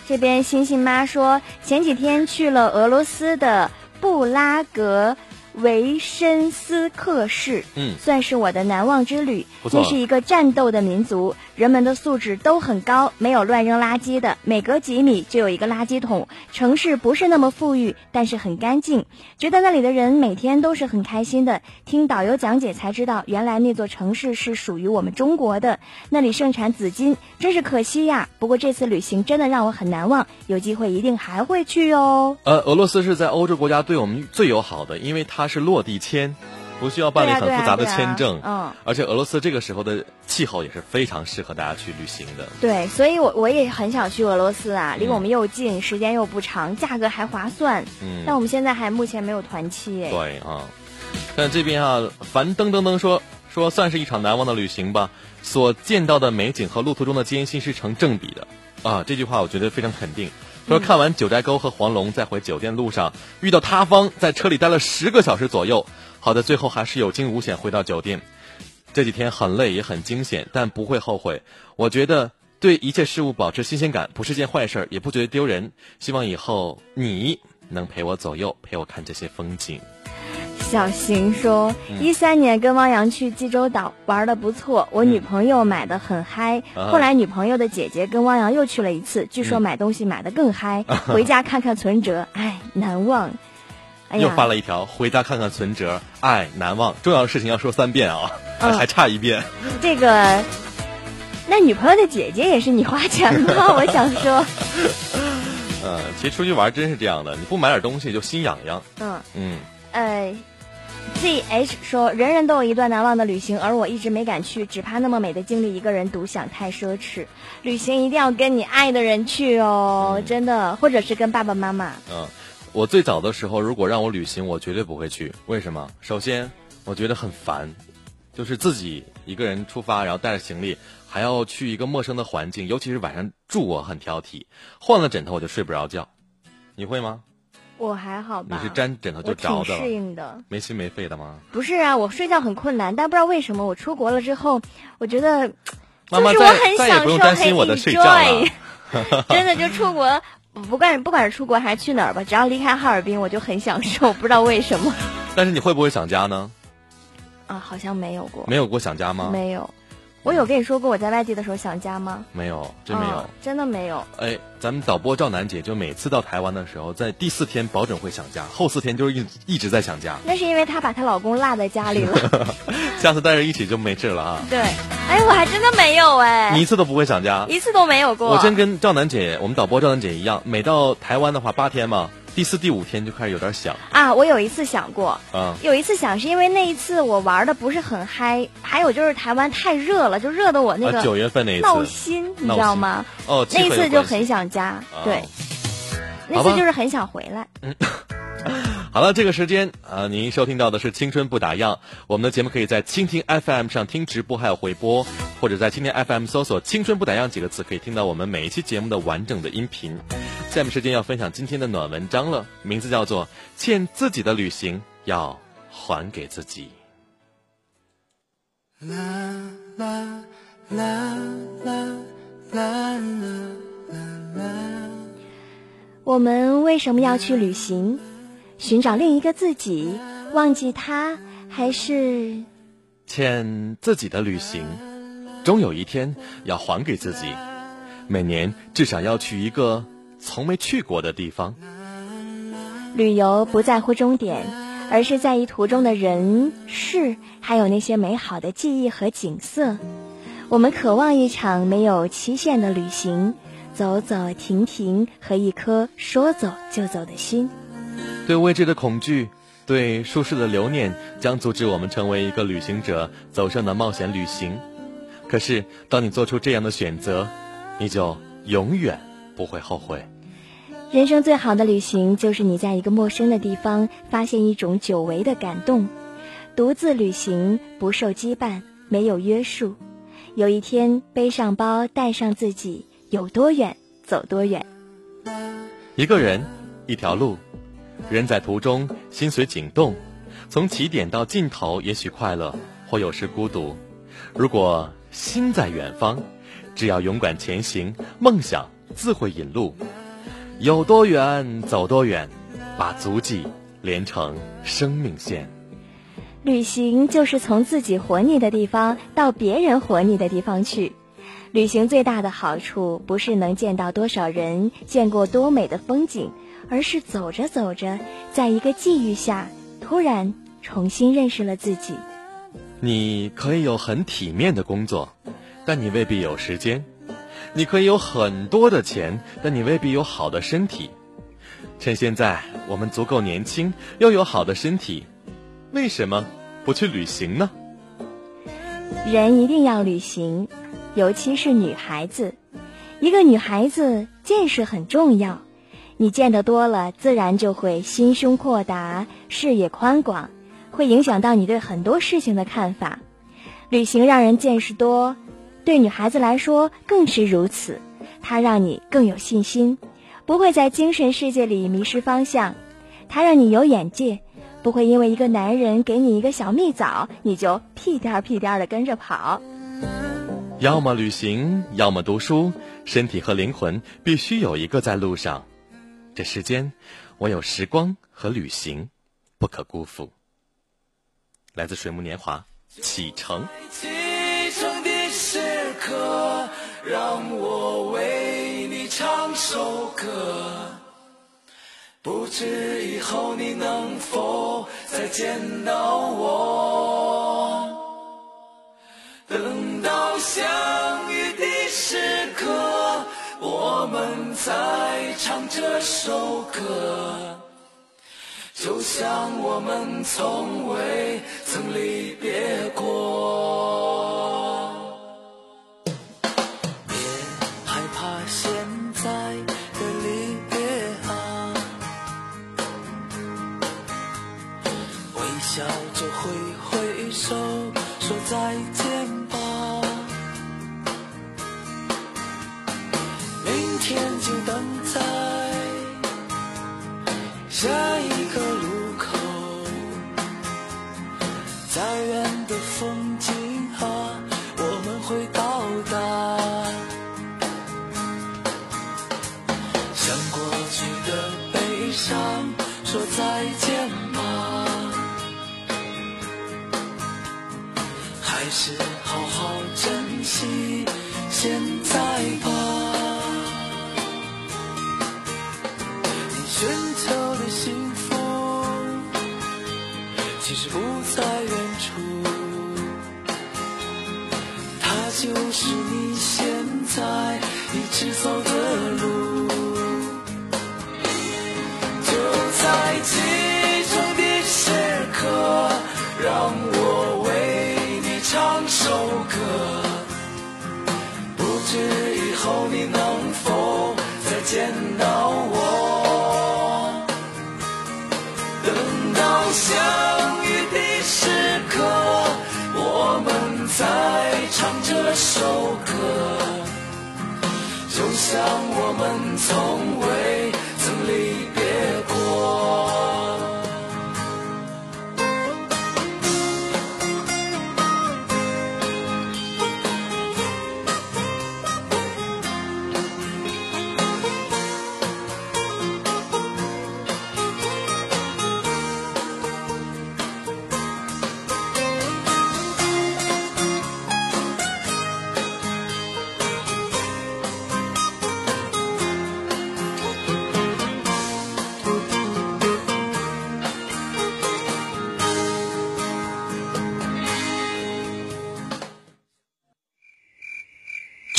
这边星星妈说前几天去了俄罗斯的布拉格。维申斯克市，嗯，算是我的难忘之旅。那是一个战斗的民族，人们的素质都很高，没有乱扔垃圾的，每隔几米就有一个垃圾桶。城市不是那么富裕，但是很干净，觉得那里的人每天都是很开心的。听导游讲解才知道，原来那座城市是属于我们中国的，那里盛产紫金，真是可惜呀。不过这次旅行真的让我很难忘，有机会一定还会去哦。呃，俄罗斯是在欧洲国家对我们最友好的，因为它。它是落地签，不需要办理很复杂的签证。嗯，而且俄罗斯这个时候的气候也是非常适合大家去旅行的。对，所以我我也很想去俄罗斯啊，离我们又近，时间又不长，价格还划算。嗯，但我们现在还目前没有团期。对啊，但这边啊，樊登登登说说算是一场难忘的旅行吧。所见到的美景和路途中的艰辛是成正比的啊，这句话我觉得非常肯定。说看完九寨沟和黄龙，在回酒店路上遇到塌方，在车里待了十个小时左右，好的最后还是有惊无险回到酒店。这几天很累也很惊险，但不会后悔。我觉得对一切事物保持新鲜感不是件坏事，也不觉得丢人。希望以后你能陪我左右，陪我看这些风景。小邢说：“一三年跟汪洋去济州岛玩的不错，我女朋友买的很嗨。后来女朋友的姐姐跟汪洋又去了一次，据说买东西买的更嗨。回家看看存折，哎，难忘。哎，又发了一条，回家看看存折，哎，难忘。重要的事情要说三遍啊，还差一遍。这个，那女朋友的姐姐也是你花钱吗？我想说。嗯，其实出去玩真是这样的，你不买点东西就心痒痒。嗯嗯，呃。” Z H 说：“人人都有一段难忘的旅行，而我一直没敢去，只怕那么美的经历一个人独享太奢侈。旅行一定要跟你爱的人去哦，真的，或者是跟爸爸妈妈。”嗯，我最早的时候，如果让我旅行，我绝对不会去。为什么？首先，我觉得很烦，就是自己一个人出发，然后带着行李，还要去一个陌生的环境，尤其是晚上住，我很挑剔，换了枕头我就睡不着觉。你会吗？我还好吧，你是沾枕头就着的，适应的，没心没肺的吗？不是啊，我睡觉很困难，但不知道为什么我出国了之后，我觉得就是我很享受很我的睡觉 真的就出国，不管不管是出国还是去哪儿吧，只要离开哈尔滨，我就很享受，不知道为什么。但是你会不会想家呢？啊，好像没有过，没有过想家吗？没有。我有跟你说过我在外地的时候想家吗？没有，真没有，真的没有。哎，咱们导播赵楠姐就每次到台湾的时候，在第四天保准会想家，后四天就是一一直在想家。那是因为她把她老公落在家里了。下次带着一起就没事了啊。对，哎，我还真的没有哎。你一次都不会想家？一次都没有过。我真跟赵楠姐，我们导播赵楠姐一样，每到台湾的话八天嘛。第四、第五天就开始有点想。啊！我有一次想过，啊，有一次想是因为那一次我玩的不是很嗨，还有就是台湾太热了，就热的我那个九月份那一次。闹心，你知道吗？哦，那次就很想家，对，那次就是很想回来。嗯，好了，这个时间啊，您收听到的是《青春不打烊》。我们的节目可以在蜻蜓 FM 上听直播，还有回播，或者在蜻蜓 FM 搜索“青春不打烊”几个字，可以听到我们每一期节目的完整的音频。下面时间要分享今天的暖文章了，名字叫做《欠自己的旅行要还给自己》。啦啦啦啦啦啦啦！我们为什么要去旅行？寻找另一个自己，忘记他，还是欠自己的旅行，终有一天要还给自己。每年至少要去一个从没去过的地方。旅游不在乎终点，而是在意途中的人事，还有那些美好的记忆和景色。我们渴望一场没有期限的旅行，走走停停，和一颗说走就走的心。对未知的恐惧，对舒适的留念，将阻止我们成为一个旅行者，走上的冒险旅行。可是，当你做出这样的选择，你就永远不会后悔。人生最好的旅行，就是你在一个陌生的地方，发现一种久违的感动。独自旅行，不受羁绊，没有约束。有一天，背上包，带上自己，有多远走多远。一个人，一条路。人在途中，心随景动，从起点到尽头，也许快乐，或有时孤独。如果心在远方，只要勇敢前行，梦想自会引路。有多远走多远，把足迹连成生命线。旅行就是从自己活腻的地方到别人活腻的地方去。旅行最大的好处，不是能见到多少人，见过多美的风景。而是走着走着，在一个际遇下，突然重新认识了自己。你可以有很体面的工作，但你未必有时间；你可以有很多的钱，但你未必有好的身体。趁现在我们足够年轻，又有好的身体，为什么不去旅行呢？人一定要旅行，尤其是女孩子。一个女孩子见识很重要。你见得多了，自然就会心胸阔达，视野宽广，会影响到你对很多事情的看法。旅行让人见识多，对女孩子来说更是如此。它让你更有信心，不会在精神世界里迷失方向；它让你有眼界，不会因为一个男人给你一个小蜜枣，你就屁颠儿屁颠儿的跟着跑。要么旅行，要么读书，身体和灵魂必须有一个在路上。这世间，唯有时光和旅行，不可辜负。来自水木年华，启程。启程的时刻，让我为你唱首歌。不知以后你能否再见到我？相遇的时刻。我们在唱这首歌，就像我们从未曾离别过。见到我等到相遇的时刻我们再唱这首歌。就像我们从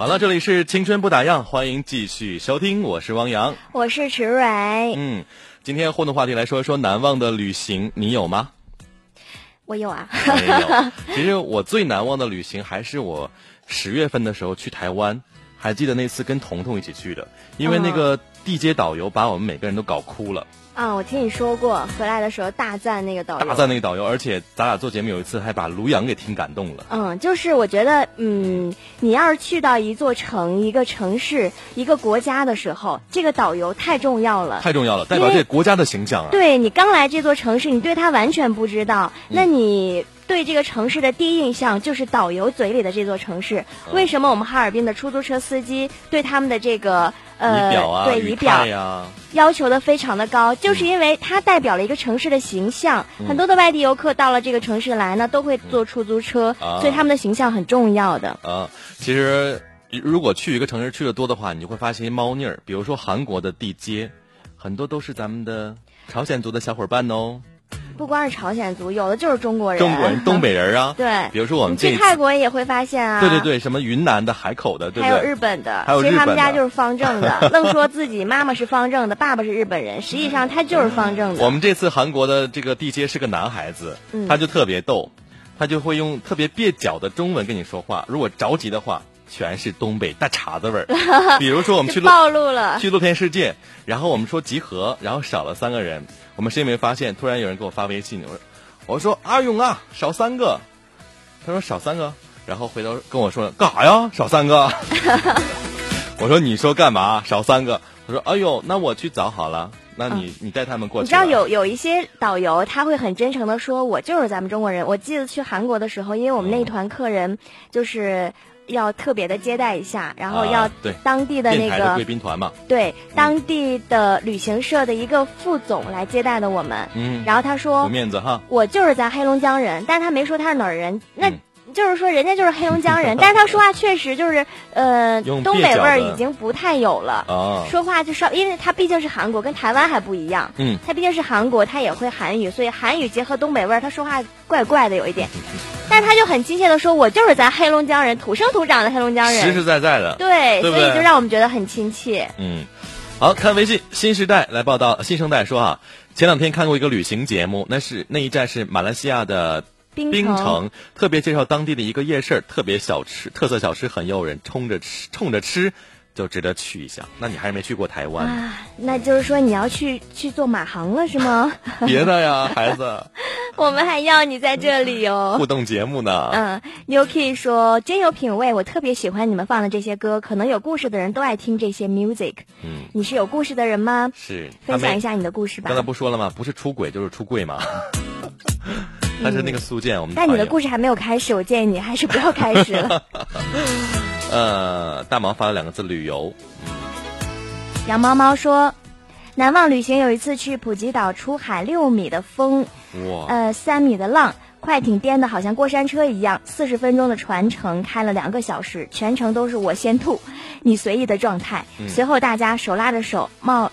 好了，这里是青春不打烊，欢迎继续收听，我是汪洋。我是池蕊，嗯，今天互动话题来说一说难忘的旅行，你有吗？我有啊。没有。其实我最难忘的旅行还是我十月份的时候去台湾，还记得那次跟彤彤一起去的，因为那个地接导游把我们每个人都搞哭了，啊，我听你说过，回来的时候大赞那个导游。大赞那个导游，而且咱俩做节目有一次还把卢阳给听感动了。嗯，就是我觉得，嗯，你要是去到一座城、一个城市、一个国家的时候，这个导游太重要了。太重要了，代表这个国家的形象啊！对你刚来这座城市，你对他完全不知道，那你对这个城市的第一印象就是导游嘴里的这座城市。嗯为什么我们哈尔滨的出租车司机对他们的这个呃仪表啊，对仪表态呀，要求的非常的高，就是因为它代表了一个城市的形象。嗯很多的外地游客到了这个城市来呢，都会坐出租车，啊所以他们的形象很重要的。啊，其实如果去一个城市去的多的话，你就会发现一猫腻儿。比如说韩国的地接，很多都是咱们的朝鲜族的小伙伴哦，不光是朝鲜族，有的就是中国人。中国人、东北人啊。对，比如说我们你去泰国也会发现啊。对对对，什么云南的、海口的，对不还有？日本的，还有其实他们家就是方正的，愣说自己妈妈是方正的，爸爸是日本人，实际上他就是方正的。我们这次韩国的这个地接是个男孩子，嗯他就特别逗，他就会用特别蹩脚的中文跟你说话。如果着急的话，全是东北大碴子味儿。比如说我们去暴露了。去露天世界，然后我们说集合，然后少了三个人，我们谁也没发现，突然有人给我发微信，我说我说阿勇啊，少三个，他说少三个，然后回头跟我说干啥呀，少三个，我说你说干嘛？少三个，他说哎呦，那我去找好了，那你、你带他们过去你知道有有一些导游他会很真诚的说，我就是咱们中国人。我记得去韩国的时候，因为我们那团客人就是要特别的接待一下，然后要当地的那个贵宾团嘛，对当地的旅行社的一个副总来接待的我们。嗯，然后他有说面子哈，我就是咱黑龙江人，但是他没说他是哪儿人，那嗯就是说人家就是黑龙江人，但是他说话确实就是呃 东北味儿已经不太有了。啊，说话就稍，因为他毕竟是韩国，跟台湾还不一样。嗯，他毕竟是韩国，他也会韩语，所以韩语结合东北味儿，他说话怪怪的有一点。但是他就很亲切的说：“我就是咱黑龙江人，土生土长的黑龙江人。实实在在的，对所以就让我们觉得很亲切。嗯，好看微信新时代来报道，新生代说啊，前两天看过一个旅行节目，那是那一站是马来西亚的槟槟城，特别介绍当地的一个夜市，特别小吃，特色小吃很诱人，冲着吃冲着吃就值得去一下。那你还是没去过台湾，啊，那就是说你要去去做马航了是吗？别的呀，孩子，我们还要你在这里哦。互动节目呢。嗯 Key 说真有品味，我特别喜欢你们放的这些歌，可能有故事的人都爱听这些 music。嗯，你是有故事的人吗？是分享一。下你的故事吧刚。才不说了吗？不是出轨就是出柜嘛。但是那个苏建，我们但你的故事还没有开始，我建议你还是不要开始了。呃，大毛发了两个字旅游，杨猫猫说，难忘旅行有一次去普吉岛出海，六米的风，哇，呃，三米的浪，快艇颠的好像过山车一样，四十分钟的船程开了两个小时，全程都是我先吐，你随意的状态。嗯。随后大家手拉着手，冒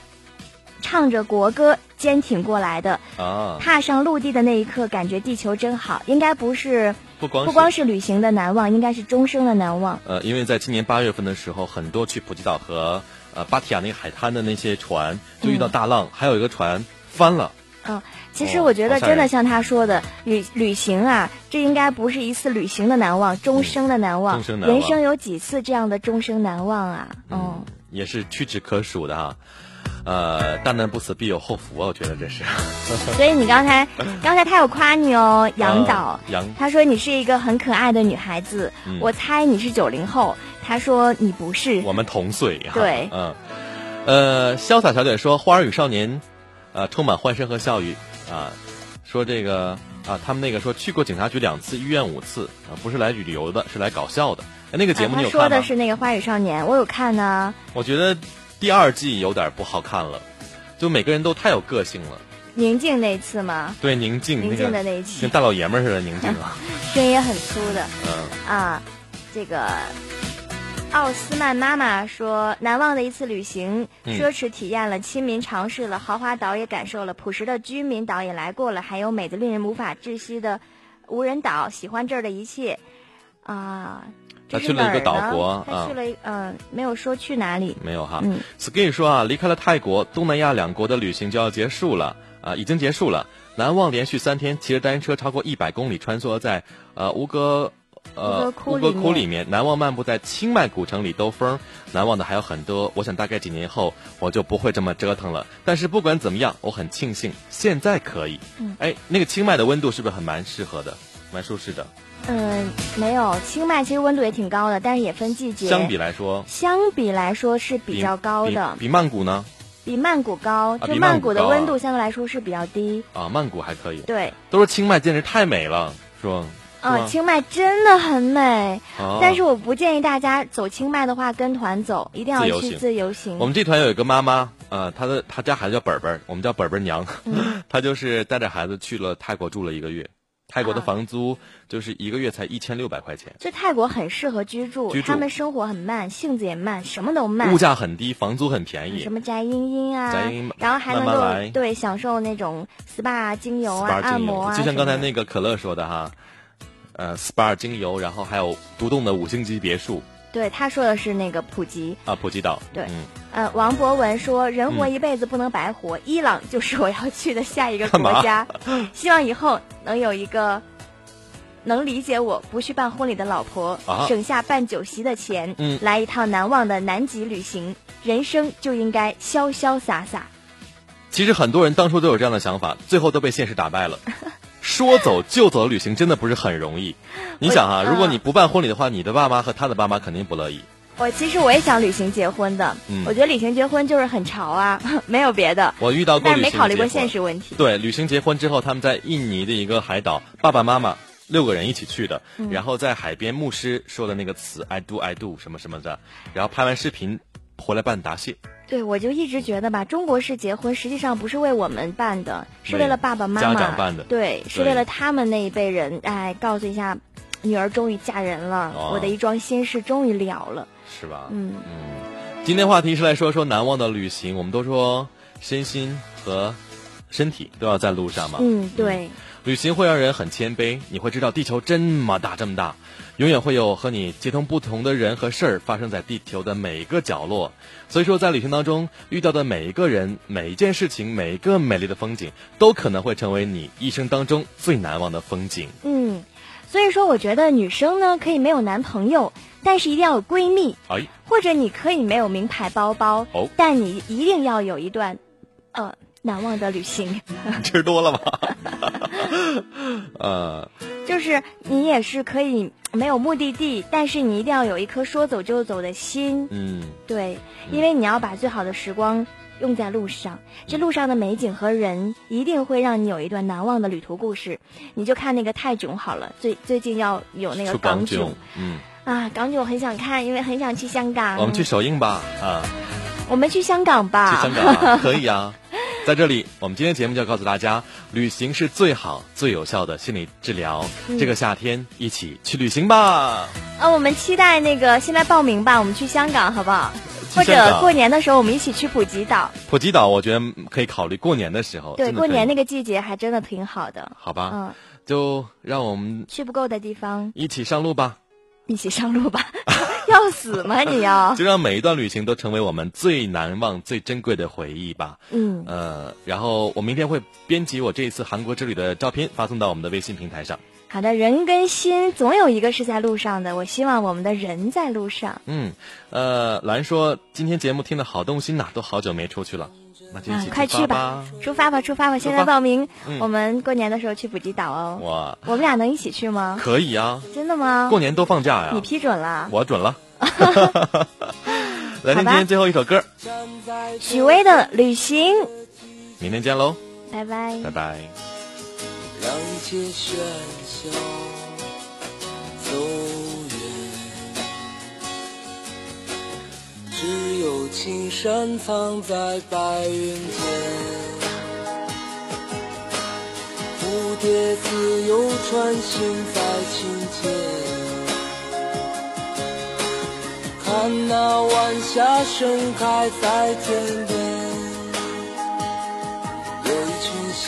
唱着国歌，坚挺过来的。啊，踏上陆地的那一刻，感觉地球真好。应该不是不光不光是旅行的难忘，应该是终生的难忘。呃，因为在今年八月份的时候，很多去普吉岛和呃芭提雅那个海滩的那些船，就遇到大浪，还有一个船翻了。嗯，其实我觉得真的像他说的，旅旅行啊，这应该不是一次旅行的难忘，终生的难忘。终生难忘人生有几次这样的终生难忘啊？嗯，也是屈指可数的哈。呃，大难不死必有后福啊！我觉得这是。所以你刚才刚才他有夸你哦，杨导啊，杨他说你是一个很可爱的女孩子，嗯我猜你是九零后，他说你不是。我们同岁哈。对嗯，呃，潇洒小姐说，《花儿与少年》呃，充满欢声和笑语啊，说这个啊，他们那个说去过警察局两次，医院五次啊，不是来旅游的，是来搞笑的。哎，那个节目你有看吗？说的是那个《花与少年》，我有看呢。我觉得第二季有点不好看了，就每个人都太有个性了。宁静那次吗？对，宁静宁静的那一期跟大老爷们似的，宁静啊，声音也很粗的。嗯。啊，这个奥斯曼妈妈说，难忘的一次旅行，嗯奢侈体验了，亲民尝试了，豪华岛也感受了，朴实的居民岛也来过了，还有美的令人无法窒息的无人岛，喜欢这儿的一切。啊，他去了一个岛国啊他去了一嗯、没有说去哪里。没有哈。嗯 Skin 说啊，离开了泰国，东南亚两国的旅行就要结束了啊，已经结束了。难忘连续三天骑着单车超过一百公里，穿梭在呃吴哥。呃，吴哥窟吴哥里面窟里面，难忘漫步在清迈古城里兜风，难忘的还有很多。我想大概几年后我就不会这么折腾了。但是不管怎么样，我很庆幸现在可以。嗯，哎，那个清迈的温度是不是很蛮适合的，蛮舒适的？嗯，没有，清迈其实温度也挺高的，但是也分季节。相比来说，相比来说是比较高的，比比曼谷呢？比曼谷高，就曼曼谷的温度相对来说是比较低。啊，曼谷还可以。对，都说清迈简直太美了，是吧？是啊，吗清迈真的很美，哦但是我不建议大家走清迈的话跟团走，一定要去自由行自由行。我们这团有一个妈妈，呃，她的她家孩子叫本本，我们叫本本娘，嗯 她就是带着孩子去了泰国住了一个月，泰国的啊。房租就是一个月才一千六百块钱，这泰国很适合居住，居住。他们生活很慢，性子也慢，什么都慢。物价很低，房租很便宜。什。么宅茵茵啊，宅茵茵然后还能够对享受那种 SPA 精油啊、精油。按摩啊，就像刚才那个可乐说的哈，呃，SPA 精油，然后还有独栋的五星级别墅对他说的是那个普吉。啊，普吉岛。对嗯，呃，王博文说：“人活嗯一辈子不能白活，伊朗就是我要去的下一个国家。希望以后能有一个能理解我，不去办婚礼的老婆，啊省下办酒席的钱，嗯来一趟难忘的南极旅行。人生就应该潇潇洒洒。其实很多人当初都有这样的想法，最后都被现实打败了。说走就走的旅行真的不是很容易。你想哈、我如果你不办婚礼的话，你的爸妈和他的爸妈肯定不乐意。我其实我也想旅行结婚的，嗯我觉得旅行结婚就是很潮啊，没有别的，我遇到过但是没考虑过现实问题。对，旅行结婚之后，他们在印尼的一个海岛，爸爸妈妈六个人一起去的，嗯然后在海边，牧师说的那个词 “I do I do” 什么什么的，然后拍完视频回来办答谢。对，我就一直觉得吧，中国式结婚实际上不是为我们办的，是为了爸爸妈妈家长办的对，是为了他们那一辈人，哎，告诉一下，女儿终于嫁人了，哦我的一桩心事终于了了。是吧？嗯嗯。今天话题是来说说难忘的旅行。我们都说身心和身体都要在路上嘛。嗯，对，旅行会让人很谦卑，你会知道地球这么大这么大，永远会有和你接通不同的人和事儿发生在地球的每一个角落。所以说，在旅行当中遇到的每一个人、每一件事情、每一个美丽的风景，都可能会成为你一生当中最难忘的风景。嗯，所以说我觉得女生呢可以没有男朋友，但是一定要有闺蜜，哎，或者你可以没有名牌包包，哦但你一定要有一段，呃，难忘的旅行。吃多了吗？呃，就是你也是可以没有目的地，但是你一定要有一颗说走就走的心。嗯，对，因为你要把最好的时光用在路上，这路上的美景和人一定会让你有一段难忘的旅途故事。你就看那个泰囧好了，最最近要有那个港囧，嗯，啊，港囧很想看，因为很想去香港。我们去首映吧，啊。我们去香港吧。去香港啊可以啊。在这里，我们今天节目就要告诉大家，旅行是最好、最有效的心理治疗。嗯这个夏天，一起去旅行吧！啊，我们期待那个现在报名吧，我们去香港好不好？或者过年的时候我们一起去普吉岛。普吉岛，我觉得可以考虑过年的时候。对，过年那个季节还真的挺好的。好吧，嗯，就让我们去不够的地方一起上路吧。一起上路吧。要死吗 你要？就让每一段旅行都成为我们最难忘、最珍贵的回忆吧。嗯，呃，然后我明天会编辑我这一次韩国之旅的照片，发送到我们的微信平台上。好的，人跟心总有一个是在路上的。我希望我们的人在路上。嗯，呃，兰说今天节目听的好动心呐，都好久没出去了，那就一起快去吧，出发吧，出发吧！现在报名，我们过年的时候去普吉岛哦。哇，我们俩能一起去吗？可以啊，真的吗？过年都放假呀？你批准了？我准了。来听今天最后一首歌，许巍的《旅行》。明天见喽，拜拜，拜拜。让一切喧嚣走远，只有青山藏在白云间，蝴蝶自由穿行在清间。看那晚霞盛开在天边，有一群向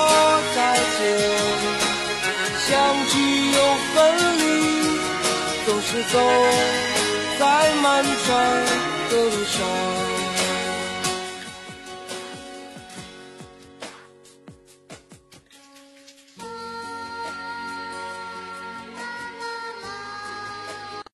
走在漫长的路上。